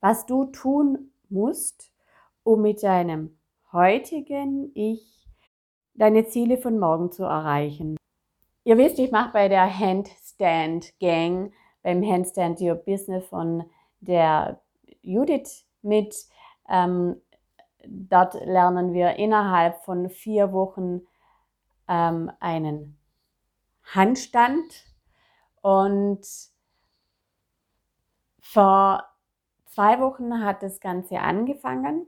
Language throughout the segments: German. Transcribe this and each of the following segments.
was du tun musst, um mit deinem heutigen Ich deine Ziele von morgen zu erreichen. Ihr wisst, ich mache bei der Handstand Gang, beim Handstand Your Business von der Judith mit. Ähm, dort lernen wir innerhalb von vier Wochen ähm, einen Handstand und vor zwei Wochen hat das Ganze angefangen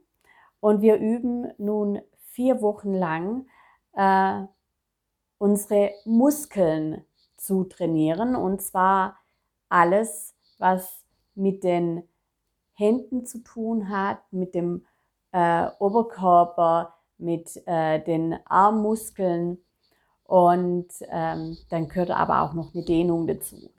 und wir üben nun vier Wochen lang äh, unsere Muskeln zu trainieren und zwar alles, was mit den Händen zu tun hat, mit dem äh, Oberkörper, mit äh, den Armmuskeln und ähm, dann gehört aber auch noch eine Dehnung dazu.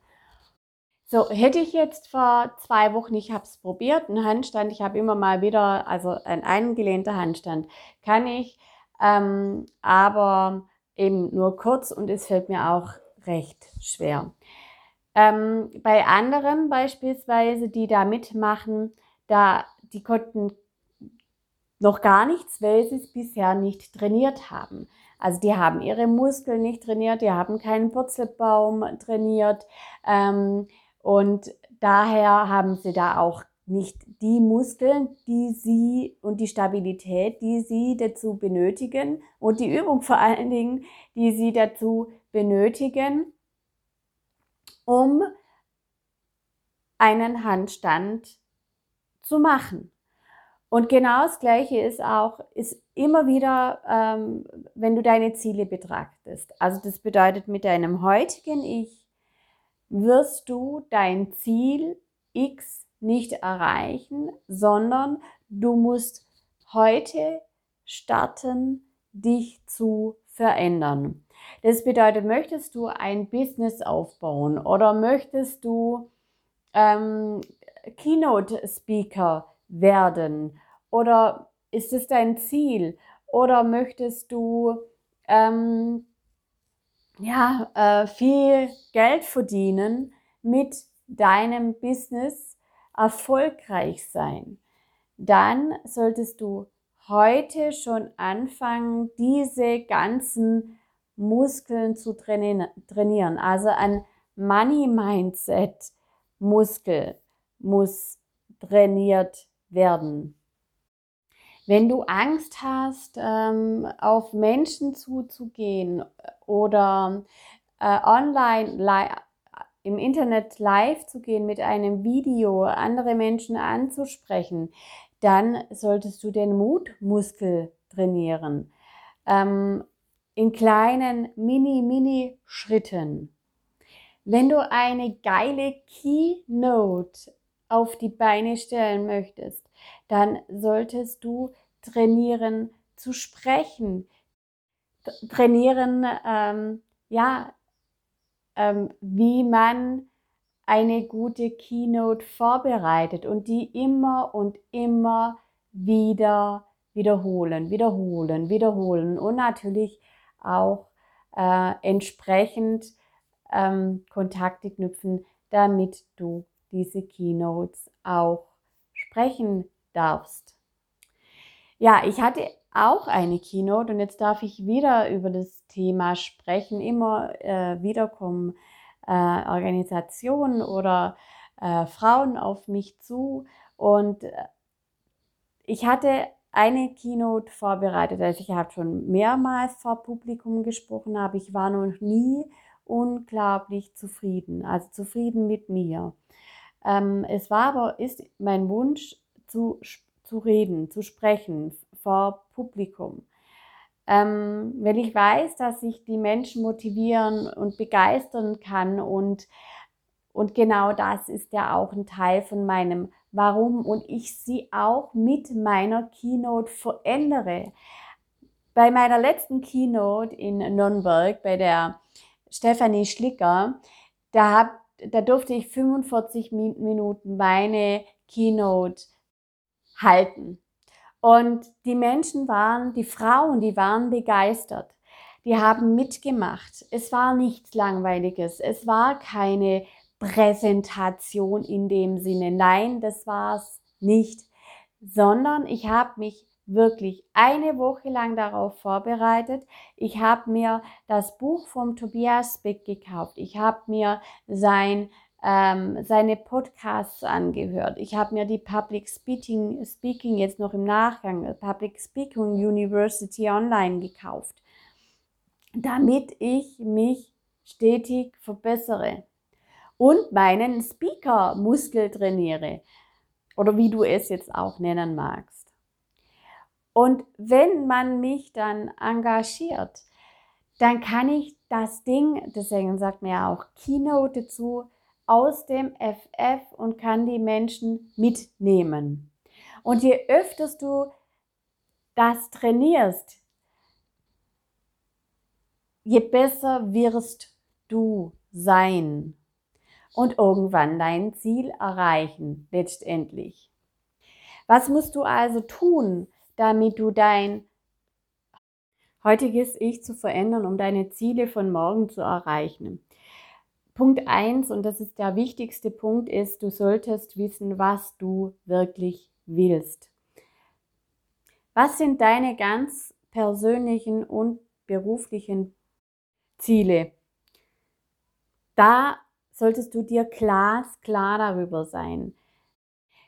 So, hätte ich jetzt vor zwei Wochen, ich habe es probiert, einen Handstand, ich habe immer mal wieder, also ein eingelehnter Handstand, kann ich, ähm, aber eben nur kurz und es fällt mir auch recht schwer. Ähm, bei anderen beispielsweise, die da mitmachen, da, die konnten noch gar nichts, weil sie es bisher nicht trainiert haben. Also die haben ihre Muskeln nicht trainiert, die haben keinen Purzelbaum trainiert ähm, und daher haben sie da auch nicht die Muskeln, die sie und die Stabilität, die sie dazu benötigen und die Übung vor allen Dingen, die sie dazu benötigen, um einen Handstand zu machen. Und genau das Gleiche ist auch, ist immer wieder, ähm, wenn du deine Ziele betrachtest. Also das bedeutet, mit deinem heutigen Ich wirst du dein Ziel X nicht erreichen, sondern du musst heute starten, dich zu verändern. Das bedeutet, möchtest du ein Business aufbauen oder möchtest du ähm, Keynote Speaker werden? Oder ist es dein Ziel? Oder möchtest du ähm, ja, äh, viel Geld verdienen mit deinem Business, erfolgreich sein? Dann solltest du heute schon anfangen, diese ganzen Muskeln zu trainieren. Also ein Money Mindset Muskel muss trainiert werden. Wenn du Angst hast, ähm, auf Menschen zuzugehen oder äh, online im Internet live zu gehen mit einem Video, andere Menschen anzusprechen, dann solltest du den Mutmuskel trainieren. Ähm, in kleinen Mini-Mini-Schritten. Wenn du eine geile Keynote auf die Beine stellen möchtest, dann solltest du trainieren zu sprechen, trainieren, ähm, ja, ähm, wie man eine gute Keynote vorbereitet und die immer und immer wieder wiederholen, wiederholen, wiederholen und natürlich auch äh, entsprechend ähm, Kontakte knüpfen, damit du diese Keynotes auch sprechen darfst. Ja, ich hatte auch eine Keynote und jetzt darf ich wieder über das Thema sprechen. Immer äh, wieder kommen äh, Organisationen oder äh, Frauen auf mich zu und äh, ich hatte eine Keynote vorbereitet. Also ich habe schon mehrmals vor Publikum gesprochen, aber ich war noch nie unglaublich zufrieden, also zufrieden mit mir. Ähm, es war aber, ist mein Wunsch zu, zu reden, zu sprechen vor Publikum. Ähm, weil ich weiß, dass ich die Menschen motivieren und begeistern kann und, und genau das ist ja auch ein Teil von meinem Warum und ich sie auch mit meiner Keynote verändere. Bei meiner letzten Keynote in Nürnberg, bei der Stefanie Schlicker, da, hab, da durfte ich 45 Minuten meine Keynote halten. Und die Menschen waren, die Frauen, die waren begeistert. Die haben mitgemacht. Es war nichts Langweiliges. Es war keine Präsentation in dem Sinne. Nein, das war es nicht, sondern ich habe mich wirklich eine Woche lang darauf vorbereitet. Ich habe mir das Buch vom Tobias Beck gekauft. Ich habe mir sein, ähm, seine Podcasts angehört. Ich habe mir die Public Speaking, Speaking jetzt noch im Nachgang, Public Speaking University Online gekauft, damit ich mich stetig verbessere und meinen Speaker-Muskel trainiere oder wie du es jetzt auch nennen magst. Und wenn man mich dann engagiert, dann kann ich das Ding, deswegen sagt man ja auch Keynote dazu, aus dem FF und kann die Menschen mitnehmen. Und je öfter du das trainierst, je besser wirst du sein und irgendwann dein Ziel erreichen, letztendlich. Was musst du also tun, damit du dein heutiges Ich zu verändern, um deine Ziele von morgen zu erreichen. Punkt eins und das ist der wichtigste Punkt, ist, du solltest wissen, was du wirklich willst. Was sind deine ganz persönlichen und beruflichen Ziele? Da solltest du dir glasklar darüber sein.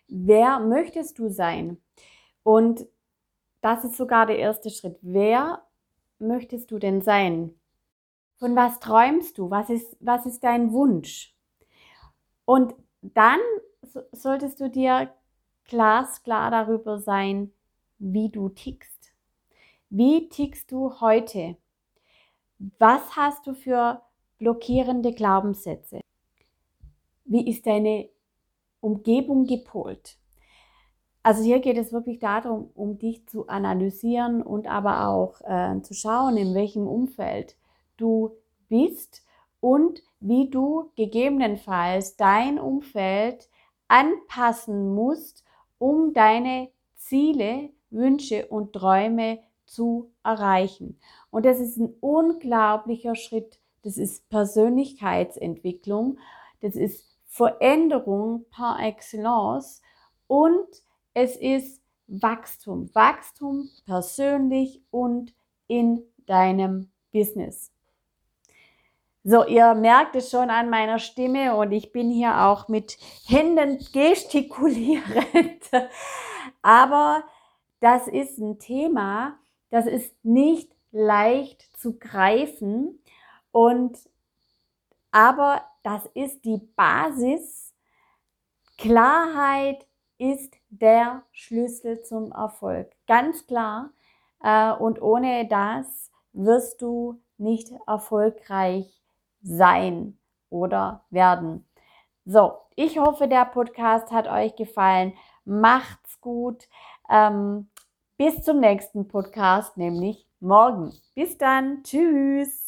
Wer möchtest du sein? Und das ist sogar der erste Schritt. Wer möchtest du denn sein? Von was träumst du? Was ist, was ist dein Wunsch? Und dann solltest du dir glasklar darüber sein, wie du tickst. Wie tickst du heute? Was hast du für blockierende Glaubenssätze? Wie ist deine Umgebung gepolt? Also hier geht es wirklich darum, um dich zu analysieren und aber auch äh, zu schauen, in welchem Umfeld du bist und wie du gegebenenfalls dein Umfeld anpassen musst, um deine Ziele, Wünsche und Träume zu erreichen. Und das ist ein unglaublicher Schritt. Das ist Persönlichkeitsentwicklung. Das ist Veränderung par excellence und es ist Wachstum. Wachstum persönlich und in deinem Business. So, ihr merkt es schon an meiner Stimme und ich bin hier auch mit Händen gestikulierend. Aber das ist ein Thema, das ist nicht leicht zu greifen und aber das ist die Basis, Klarheit ist der Schlüssel zum Erfolg. Ganz klar. Äh, und ohne das wirst du nicht erfolgreich sein oder werden. So, ich hoffe, der Podcast hat euch gefallen. Macht's gut. Ähm, bis zum nächsten Podcast, nämlich morgen. Bis dann. Tschüss.